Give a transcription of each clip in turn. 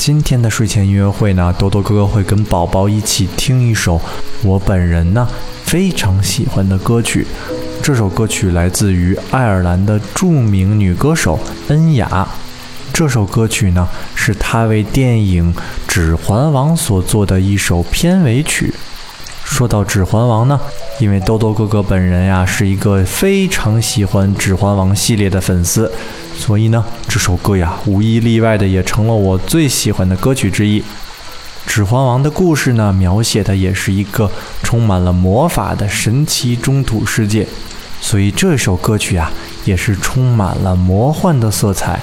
今天的睡前音乐会呢，兜兜哥哥会跟宝宝一起听一首我本人呢非常喜欢的歌曲。这首歌曲来自于爱尔兰的著名女歌手恩雅。这首歌曲呢是她为电影《指环王》所做的一首片尾曲。说到《指环王》呢，因为兜兜哥哥本人呀是一个非常喜欢《指环王》系列的粉丝，所以呢，这首歌呀无一例外的也成了我最喜欢的歌曲之一。《指环王》的故事呢，描写的也是一个充满了魔法的神奇中土世界，所以这首歌曲呀也是充满了魔幻的色彩。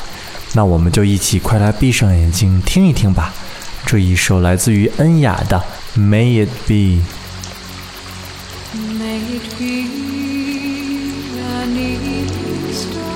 那我们就一起快来闭上眼睛听一听吧，这一首来自于恩雅的《May It Be》。May it be a new star.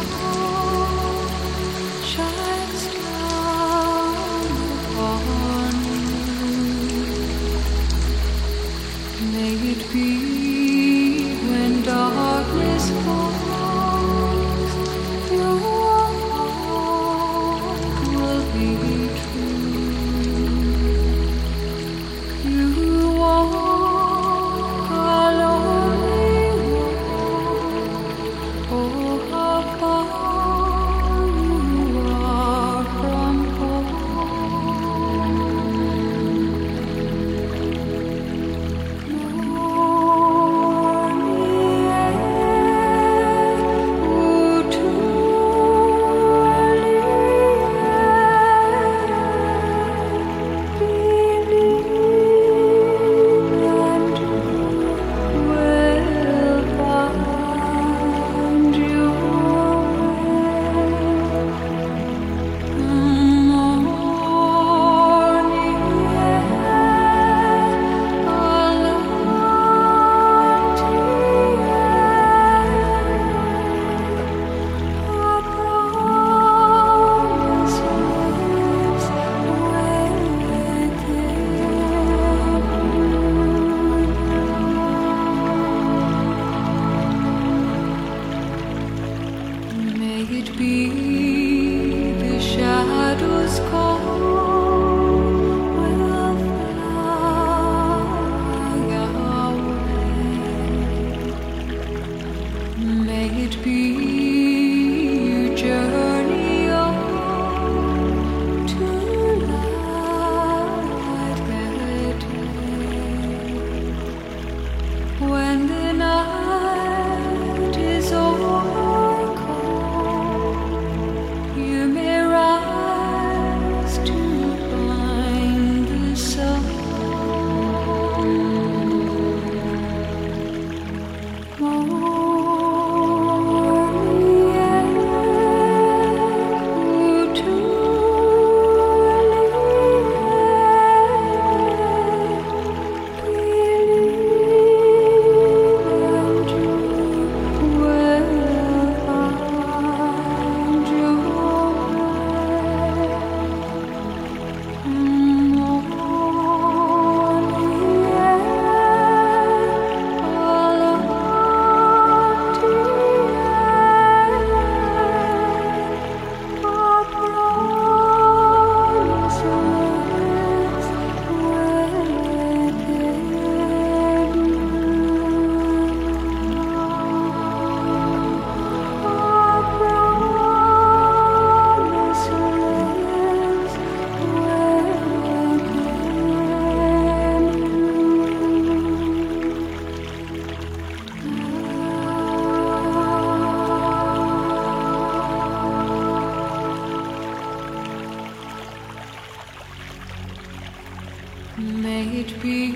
May it be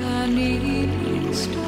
an evening star